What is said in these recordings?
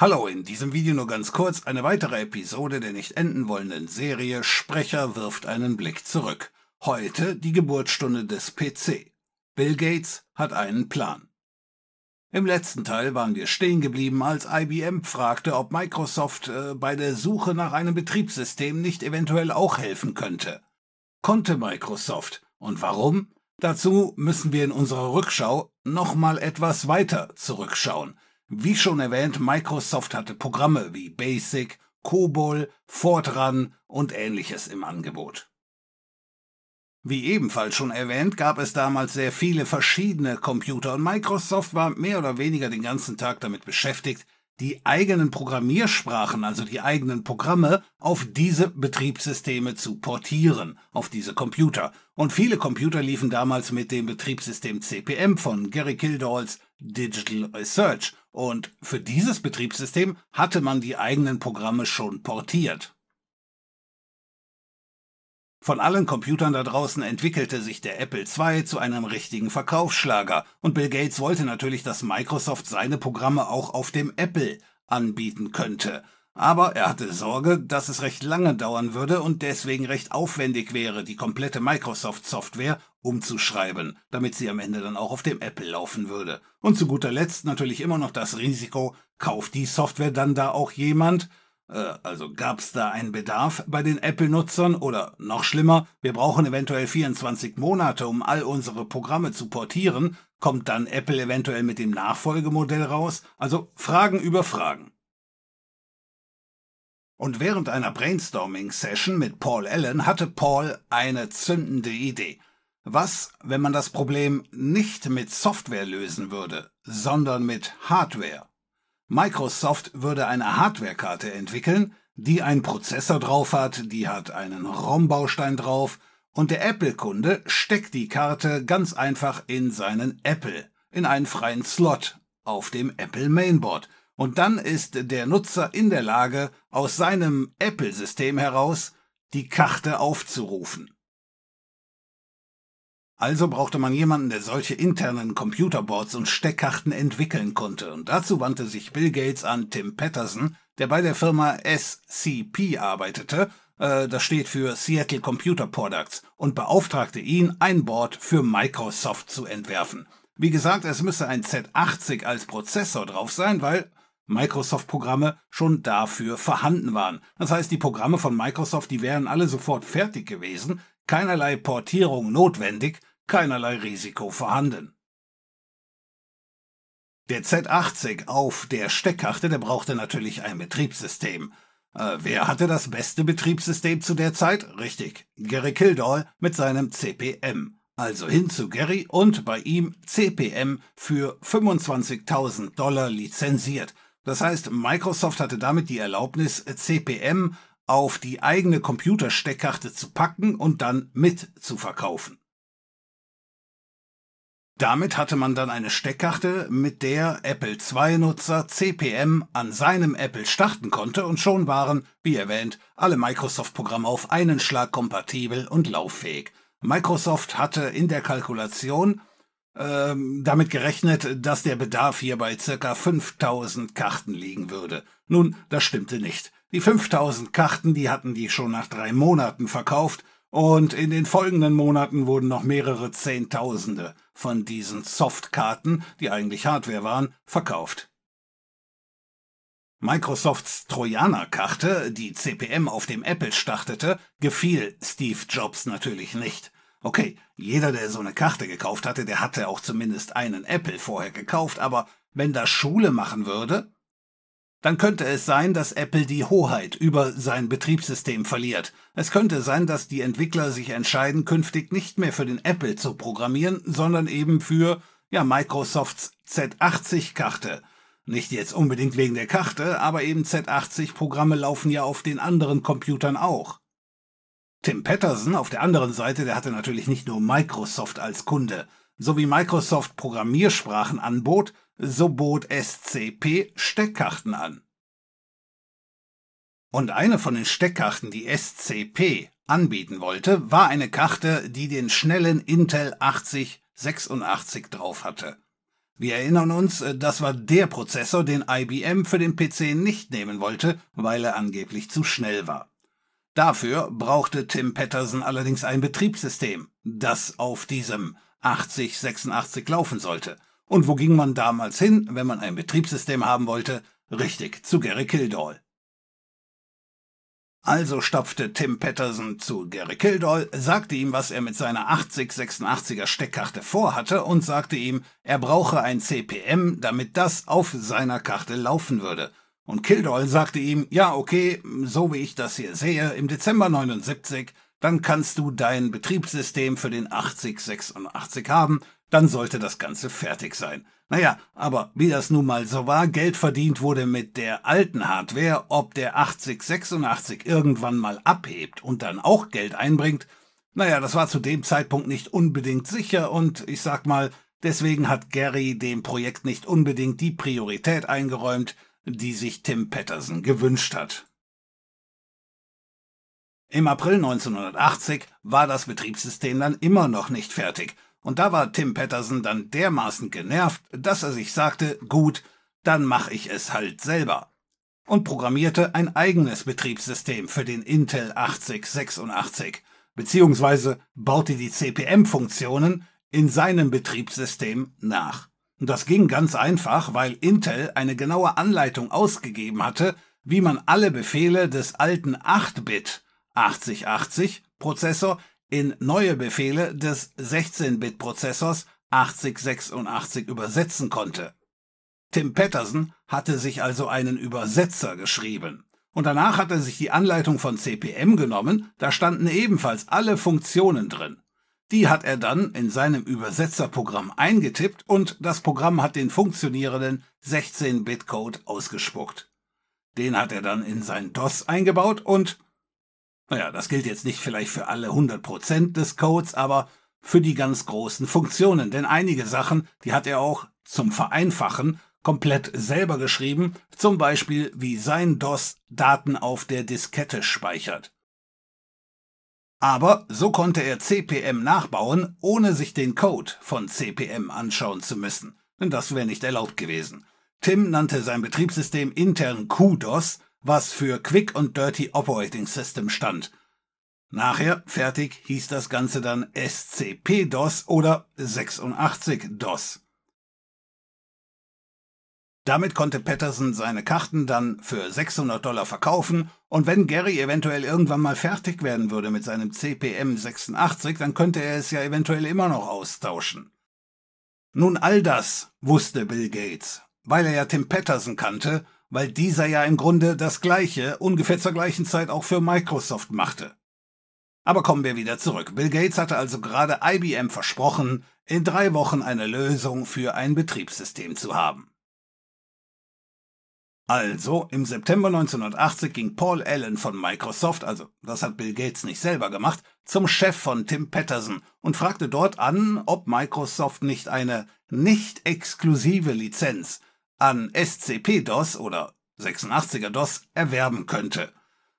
Hallo, in diesem Video nur ganz kurz eine weitere Episode der nicht enden wollenden Serie Sprecher wirft einen Blick zurück. Heute die Geburtsstunde des PC. Bill Gates hat einen Plan. Im letzten Teil waren wir stehen geblieben, als IBM fragte, ob Microsoft äh, bei der Suche nach einem Betriebssystem nicht eventuell auch helfen könnte. Konnte Microsoft. Und warum? Dazu müssen wir in unserer Rückschau nochmal etwas weiter zurückschauen. Wie schon erwähnt, Microsoft hatte Programme wie Basic, COBOL, Fortran und ähnliches im Angebot. Wie ebenfalls schon erwähnt, gab es damals sehr viele verschiedene Computer und Microsoft war mehr oder weniger den ganzen Tag damit beschäftigt, die eigenen Programmiersprachen, also die eigenen Programme, auf diese Betriebssysteme zu portieren, auf diese Computer. Und viele Computer liefen damals mit dem Betriebssystem CPM von Gary Kildalls Digital Research. Und für dieses Betriebssystem hatte man die eigenen Programme schon portiert. Von allen Computern da draußen entwickelte sich der Apple II zu einem richtigen Verkaufsschlager und Bill Gates wollte natürlich, dass Microsoft seine Programme auch auf dem Apple anbieten könnte. Aber er hatte Sorge, dass es recht lange dauern würde und deswegen recht aufwendig wäre, die komplette Microsoft-Software umzuschreiben, damit sie am Ende dann auch auf dem Apple laufen würde. Und zu guter Letzt natürlich immer noch das Risiko, kauft die Software dann da auch jemand, äh, also gab es da einen Bedarf bei den Apple-Nutzern oder noch schlimmer, wir brauchen eventuell 24 Monate, um all unsere Programme zu portieren, kommt dann Apple eventuell mit dem Nachfolgemodell raus? Also Fragen über Fragen. Und während einer Brainstorming-Session mit Paul Allen hatte Paul eine zündende Idee. Was, wenn man das Problem nicht mit Software lösen würde, sondern mit Hardware? Microsoft würde eine Hardwarekarte entwickeln, die einen Prozessor drauf hat, die hat einen ROM-Baustein drauf und der Apple-Kunde steckt die Karte ganz einfach in seinen Apple, in einen freien Slot auf dem Apple Mainboard. Und dann ist der Nutzer in der Lage, aus seinem Apple-System heraus die Karte aufzurufen. Also brauchte man jemanden, der solche internen Computerboards und Steckkarten entwickeln konnte, und dazu wandte sich Bill Gates an Tim Patterson, der bei der Firma SCP arbeitete, äh, das steht für Seattle Computer Products, und beauftragte ihn, ein Board für Microsoft zu entwerfen. Wie gesagt, es müsse ein Z80 als Prozessor drauf sein, weil Microsoft-Programme schon dafür vorhanden waren. Das heißt, die Programme von Microsoft, die wären alle sofort fertig gewesen, keinerlei Portierung notwendig, keinerlei Risiko vorhanden. Der Z80 auf der Steckkarte, der brauchte natürlich ein Betriebssystem. Äh, wer hatte das beste Betriebssystem zu der Zeit? Richtig, Gary Kildall mit seinem CPM. Also hin zu Gary und bei ihm CPM für 25.000 Dollar lizenziert. Das heißt, Microsoft hatte damit die Erlaubnis, CPM auf die eigene Computersteckkarte zu packen und dann mit zu verkaufen. Damit hatte man dann eine Steckkarte, mit der Apple II-Nutzer CPM an seinem Apple starten konnte und schon waren, wie erwähnt, alle Microsoft-Programme auf einen Schlag kompatibel und lauffähig. Microsoft hatte in der Kalkulation ähm, damit gerechnet, dass der Bedarf hier bei circa 5000 Karten liegen würde. Nun, das stimmte nicht. Die 5000 Karten, die hatten die schon nach drei Monaten verkauft und in den folgenden Monaten wurden noch mehrere Zehntausende von diesen Softkarten, die eigentlich Hardware waren, verkauft. Microsofts Trojaner-Karte, die CPM auf dem Apple startete, gefiel Steve Jobs natürlich nicht. Okay, jeder, der so eine Karte gekauft hatte, der hatte auch zumindest einen Apple vorher gekauft, aber wenn das Schule machen würde, dann könnte es sein, dass Apple die Hoheit über sein Betriebssystem verliert. Es könnte sein, dass die Entwickler sich entscheiden, künftig nicht mehr für den Apple zu programmieren, sondern eben für ja, Microsofts Z80-Karte. Nicht jetzt unbedingt wegen der Karte, aber eben Z80-Programme laufen ja auf den anderen Computern auch. Tim Patterson auf der anderen Seite, der hatte natürlich nicht nur Microsoft als Kunde. So wie Microsoft Programmiersprachen anbot, so bot SCP Steckkarten an. Und eine von den Steckkarten, die SCP anbieten wollte, war eine Karte, die den schnellen Intel 8086 drauf hatte. Wir erinnern uns, äh, das war der Prozessor, den IBM für den PC nicht nehmen wollte, weil er angeblich zu schnell war. Dafür brauchte Tim Patterson allerdings ein Betriebssystem, das auf diesem 8086 laufen sollte. Und wo ging man damals hin, wenn man ein Betriebssystem haben wollte? Richtig, zu Gary Kildall. Also stapfte Tim Patterson zu Gary Kildall, sagte ihm, was er mit seiner 8086er Steckkarte vorhatte und sagte ihm, er brauche ein CPM, damit das auf seiner Karte laufen würde. Und Kildall sagte ihm, ja, okay, so wie ich das hier sehe, im Dezember 79, dann kannst du dein Betriebssystem für den 8086 haben, dann sollte das Ganze fertig sein. Naja, aber wie das nun mal so war, Geld verdient wurde mit der alten Hardware, ob der 8086 irgendwann mal abhebt und dann auch Geld einbringt, naja, das war zu dem Zeitpunkt nicht unbedingt sicher und ich sag mal, deswegen hat Gary dem Projekt nicht unbedingt die Priorität eingeräumt, die sich Tim Patterson gewünscht hat. Im April 1980 war das Betriebssystem dann immer noch nicht fertig und da war Tim Patterson dann dermaßen genervt, dass er sich sagte, gut, dann mache ich es halt selber. Und programmierte ein eigenes Betriebssystem für den Intel 8086, beziehungsweise baute die CPM-Funktionen in seinem Betriebssystem nach. Und das ging ganz einfach, weil Intel eine genaue Anleitung ausgegeben hatte, wie man alle Befehle des alten 8-Bit 8080 Prozessor in neue Befehle des 16-Bit-Prozessors 8086 übersetzen konnte. Tim Patterson hatte sich also einen Übersetzer geschrieben. Und danach hat er sich die Anleitung von CPM genommen, da standen ebenfalls alle Funktionen drin. Die hat er dann in seinem Übersetzerprogramm eingetippt und das Programm hat den funktionierenden 16-Bit-Code ausgespuckt. Den hat er dann in sein DOS eingebaut und naja, das gilt jetzt nicht vielleicht für alle 100% des Codes, aber für die ganz großen Funktionen, denn einige Sachen, die hat er auch zum Vereinfachen komplett selber geschrieben, zum Beispiel wie sein DOS Daten auf der Diskette speichert. Aber so konnte er CPM nachbauen, ohne sich den Code von CPM anschauen zu müssen, denn das wäre nicht erlaubt gewesen. Tim nannte sein Betriebssystem intern QDOS was für Quick und Dirty Operating System stand. Nachher fertig hieß das Ganze dann SCP-DOS oder 86-DOS. Damit konnte Patterson seine Karten dann für 600 Dollar verkaufen und wenn Gary eventuell irgendwann mal fertig werden würde mit seinem CPM 86, dann könnte er es ja eventuell immer noch austauschen. Nun all das wusste Bill Gates, weil er ja Tim Patterson kannte weil dieser ja im Grunde das Gleiche ungefähr zur gleichen Zeit auch für Microsoft machte. Aber kommen wir wieder zurück. Bill Gates hatte also gerade IBM versprochen, in drei Wochen eine Lösung für ein Betriebssystem zu haben. Also, im September 1980 ging Paul Allen von Microsoft, also das hat Bill Gates nicht selber gemacht, zum Chef von Tim Patterson und fragte dort an, ob Microsoft nicht eine nicht exklusive Lizenz an SCP-DOS oder 86er-DOS erwerben könnte.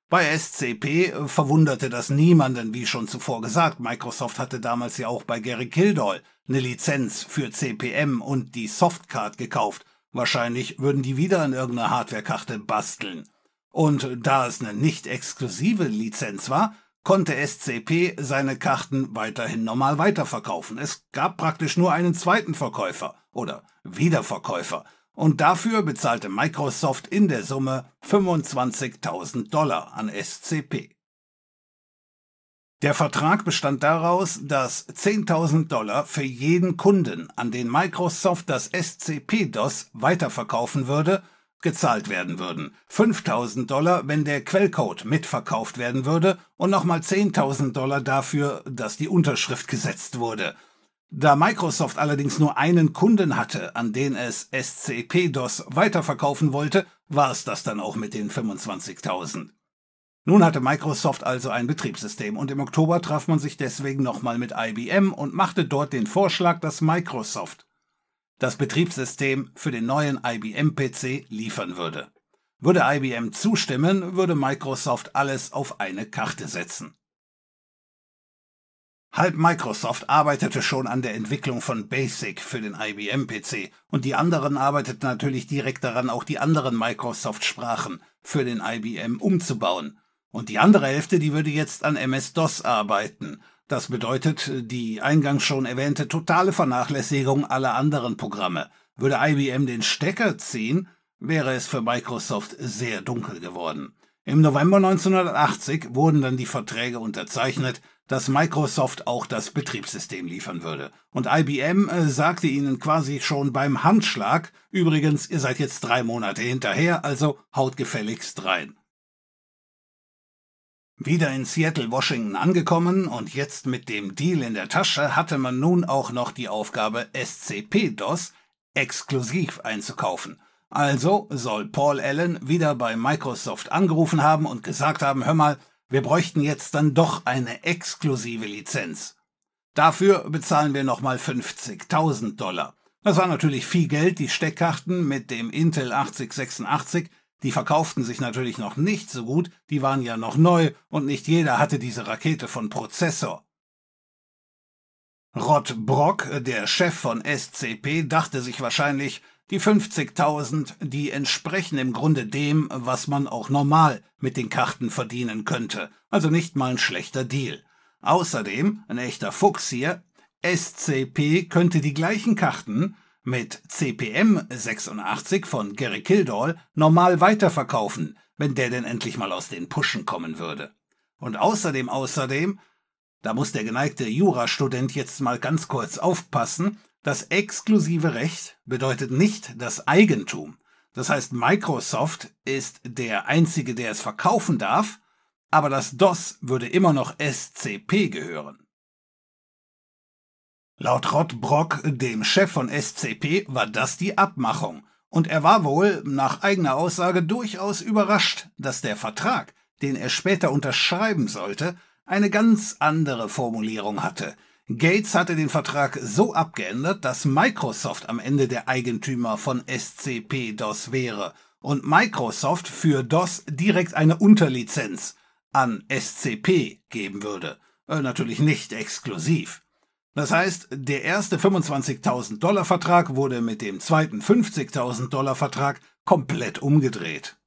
Bei SCP verwunderte das niemanden, wie schon zuvor gesagt. Microsoft hatte damals ja auch bei Gary Kildall eine Lizenz für CPM und die Softcard gekauft. Wahrscheinlich würden die wieder in irgendeiner Hardwarekarte basteln. Und da es eine nicht exklusive Lizenz war, konnte SCP seine Karten weiterhin normal weiterverkaufen. Es gab praktisch nur einen zweiten Verkäufer oder Wiederverkäufer und dafür bezahlte Microsoft in der Summe 25.000 Dollar an SCP. Der Vertrag bestand daraus, dass 10.000 Dollar für jeden Kunden, an den Microsoft das SCP-DOS weiterverkaufen würde, gezahlt werden würden. 5.000 Dollar, wenn der Quellcode mitverkauft werden würde und nochmal 10.000 Dollar dafür, dass die Unterschrift gesetzt wurde. Da Microsoft allerdings nur einen Kunden hatte, an den es SCP-DOS weiterverkaufen wollte, war es das dann auch mit den 25.000. Nun hatte Microsoft also ein Betriebssystem und im Oktober traf man sich deswegen nochmal mit IBM und machte dort den Vorschlag, dass Microsoft das Betriebssystem für den neuen IBM-PC liefern würde. Würde IBM zustimmen, würde Microsoft alles auf eine Karte setzen. Halb Microsoft arbeitete schon an der Entwicklung von BASIC für den IBM-PC und die anderen arbeiteten natürlich direkt daran, auch die anderen Microsoft-Sprachen für den IBM umzubauen. Und die andere Hälfte, die würde jetzt an MS-DOS arbeiten. Das bedeutet die eingangs schon erwähnte totale Vernachlässigung aller anderen Programme. Würde IBM den Stecker ziehen, wäre es für Microsoft sehr dunkel geworden. Im November 1980 wurden dann die Verträge unterzeichnet, dass Microsoft auch das Betriebssystem liefern würde. Und IBM äh, sagte ihnen quasi schon beim Handschlag, übrigens, ihr seid jetzt drei Monate hinterher, also haut gefälligst rein. Wieder in Seattle, Washington angekommen und jetzt mit dem Deal in der Tasche hatte man nun auch noch die Aufgabe, SCP-DOS exklusiv einzukaufen. Also soll Paul Allen wieder bei Microsoft angerufen haben und gesagt haben, hör mal, wir bräuchten jetzt dann doch eine exklusive Lizenz. Dafür bezahlen wir nochmal 50.000 Dollar. Das war natürlich viel Geld, die Steckkarten mit dem Intel 8086, die verkauften sich natürlich noch nicht so gut, die waren ja noch neu und nicht jeder hatte diese Rakete von Prozessor. Rod Brock, der Chef von SCP, dachte sich wahrscheinlich, die 50.000, die entsprechen im Grunde dem, was man auch normal mit den Karten verdienen könnte. Also nicht mal ein schlechter Deal. Außerdem, ein echter Fuchs hier, SCP könnte die gleichen Karten mit CPM 86 von Gary Kildall normal weiterverkaufen, wenn der denn endlich mal aus den Puschen kommen würde. Und außerdem, außerdem, da muss der geneigte Jurastudent jetzt mal ganz kurz aufpassen, das exklusive Recht bedeutet nicht das Eigentum. Das heißt, Microsoft ist der Einzige, der es verkaufen darf, aber das DOS würde immer noch SCP gehören. Laut Rod Brock, dem Chef von SCP, war das die Abmachung, und er war wohl, nach eigener Aussage, durchaus überrascht, dass der Vertrag, den er später unterschreiben sollte, eine ganz andere Formulierung hatte, Gates hatte den Vertrag so abgeändert, dass Microsoft am Ende der Eigentümer von SCP-DOS wäre und Microsoft für DOS direkt eine Unterlizenz an SCP geben würde. Äh, natürlich nicht exklusiv. Das heißt, der erste 25.000 Dollar Vertrag wurde mit dem zweiten 50.000 Dollar Vertrag komplett umgedreht.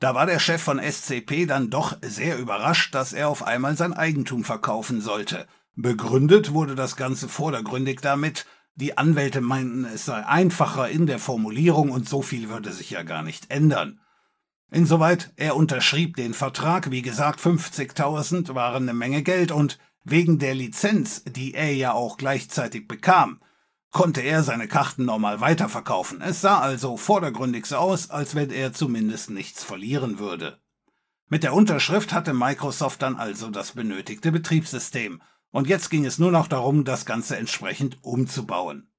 Da war der Chef von SCP dann doch sehr überrascht, dass er auf einmal sein Eigentum verkaufen sollte. Begründet wurde das Ganze vordergründig damit, die Anwälte meinten, es sei einfacher in der Formulierung und so viel würde sich ja gar nicht ändern. Insoweit, er unterschrieb den Vertrag, wie gesagt, 50.000 waren eine Menge Geld und wegen der Lizenz, die er ja auch gleichzeitig bekam, konnte er seine Karten normal weiterverkaufen. Es sah also vordergründig so aus, als wenn er zumindest nichts verlieren würde. Mit der Unterschrift hatte Microsoft dann also das benötigte Betriebssystem, und jetzt ging es nur noch darum, das Ganze entsprechend umzubauen.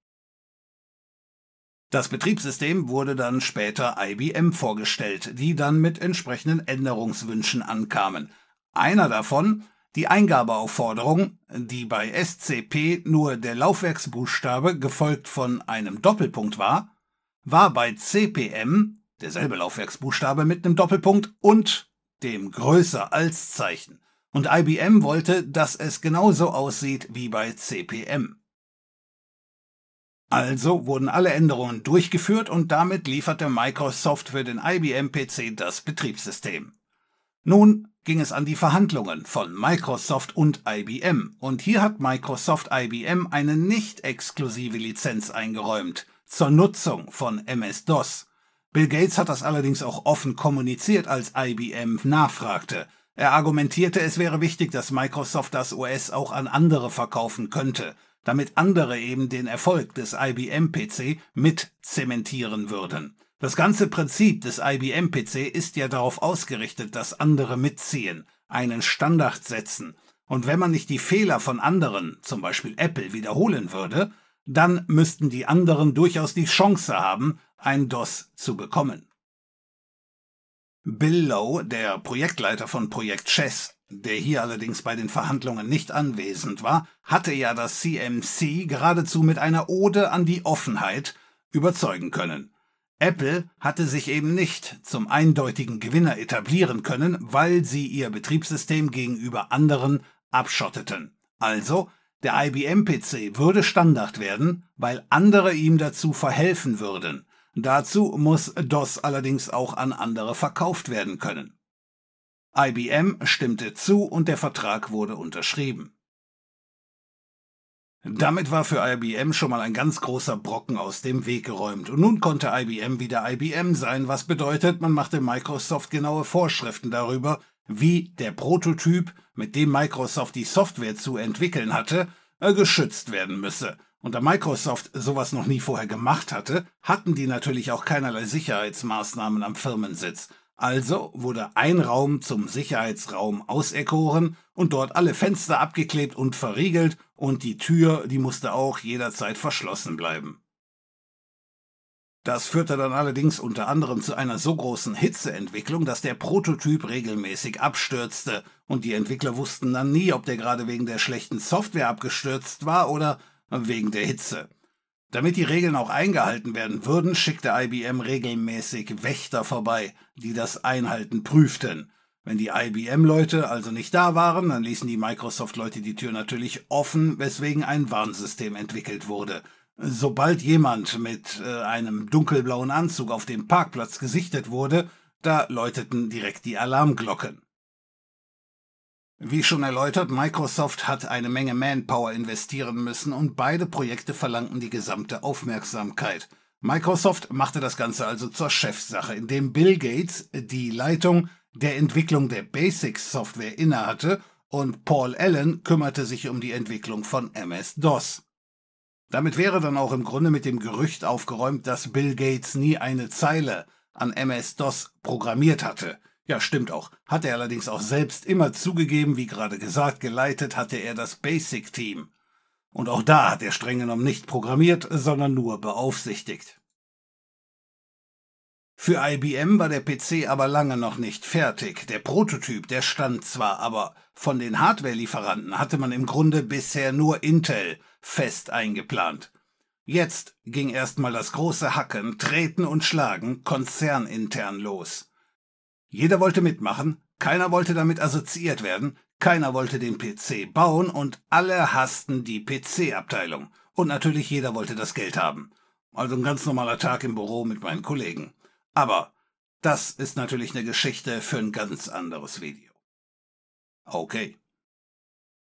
Das Betriebssystem wurde dann später IBM vorgestellt, die dann mit entsprechenden Änderungswünschen ankamen. Einer davon die Eingabeaufforderung, die bei SCP nur der Laufwerksbuchstabe gefolgt von einem Doppelpunkt war, war bei CPM derselbe Laufwerksbuchstabe mit einem Doppelpunkt und dem größer als Zeichen. Und IBM wollte, dass es genauso aussieht wie bei CPM. Also wurden alle Änderungen durchgeführt und damit lieferte Microsoft für den IBM PC das Betriebssystem. Nun ging es an die Verhandlungen von Microsoft und IBM, und hier hat Microsoft IBM eine nicht exklusive Lizenz eingeräumt zur Nutzung von MS-DOS. Bill Gates hat das allerdings auch offen kommuniziert, als IBM nachfragte. Er argumentierte, es wäre wichtig, dass Microsoft das OS auch an andere verkaufen könnte, damit andere eben den Erfolg des IBM-PC mit zementieren würden. Das ganze Prinzip des IBM-PC ist ja darauf ausgerichtet, dass andere mitziehen, einen Standard setzen. Und wenn man nicht die Fehler von anderen, zum Beispiel Apple, wiederholen würde, dann müssten die anderen durchaus die Chance haben, ein DOS zu bekommen. Bill Lowe, der Projektleiter von Projekt Chess, der hier allerdings bei den Verhandlungen nicht anwesend war, hatte ja das CMC geradezu mit einer Ode an die Offenheit überzeugen können. Apple hatte sich eben nicht zum eindeutigen Gewinner etablieren können, weil sie ihr Betriebssystem gegenüber anderen abschotteten. Also, der IBM-PC würde Standard werden, weil andere ihm dazu verhelfen würden. Dazu muss DOS allerdings auch an andere verkauft werden können. IBM stimmte zu und der Vertrag wurde unterschrieben. Damit war für IBM schon mal ein ganz großer Brocken aus dem Weg geräumt. Und nun konnte IBM wieder IBM sein, was bedeutet, man machte Microsoft genaue Vorschriften darüber, wie der Prototyp, mit dem Microsoft die Software zu entwickeln hatte, äh, geschützt werden müsse. Und da Microsoft sowas noch nie vorher gemacht hatte, hatten die natürlich auch keinerlei Sicherheitsmaßnahmen am Firmensitz. Also wurde ein Raum zum Sicherheitsraum auserkoren und dort alle Fenster abgeklebt und verriegelt und die Tür, die musste auch jederzeit verschlossen bleiben. Das führte dann allerdings unter anderem zu einer so großen Hitzeentwicklung, dass der Prototyp regelmäßig abstürzte und die Entwickler wussten dann nie, ob der gerade wegen der schlechten Software abgestürzt war oder wegen der Hitze. Damit die Regeln auch eingehalten werden würden, schickte IBM regelmäßig Wächter vorbei, die das Einhalten prüften. Wenn die IBM-Leute also nicht da waren, dann ließen die Microsoft-Leute die Tür natürlich offen, weswegen ein Warnsystem entwickelt wurde. Sobald jemand mit äh, einem dunkelblauen Anzug auf dem Parkplatz gesichtet wurde, da läuteten direkt die Alarmglocken. Wie schon erläutert, Microsoft hat eine Menge Manpower investieren müssen und beide Projekte verlangten die gesamte Aufmerksamkeit. Microsoft machte das Ganze also zur Chefsache, indem Bill Gates die Leitung der Entwicklung der Basic-Software innehatte und Paul Allen kümmerte sich um die Entwicklung von MS-DOS. Damit wäre dann auch im Grunde mit dem Gerücht aufgeräumt, dass Bill Gates nie eine Zeile an MS-DOS programmiert hatte. Ja, stimmt auch. Hat er allerdings auch selbst immer zugegeben, wie gerade gesagt, geleitet hatte er das Basic-Team. Und auch da hat er streng genommen nicht programmiert, sondern nur beaufsichtigt. Für IBM war der PC aber lange noch nicht fertig. Der Prototyp, der stand zwar, aber von den Hardware-Lieferanten hatte man im Grunde bisher nur Intel fest eingeplant. Jetzt ging erstmal das große Hacken, Treten und Schlagen konzernintern los. Jeder wollte mitmachen, keiner wollte damit assoziiert werden, keiner wollte den PC bauen und alle hassten die PC-Abteilung. Und natürlich jeder wollte das Geld haben. Also ein ganz normaler Tag im Büro mit meinen Kollegen. Aber das ist natürlich eine Geschichte für ein ganz anderes Video. Okay.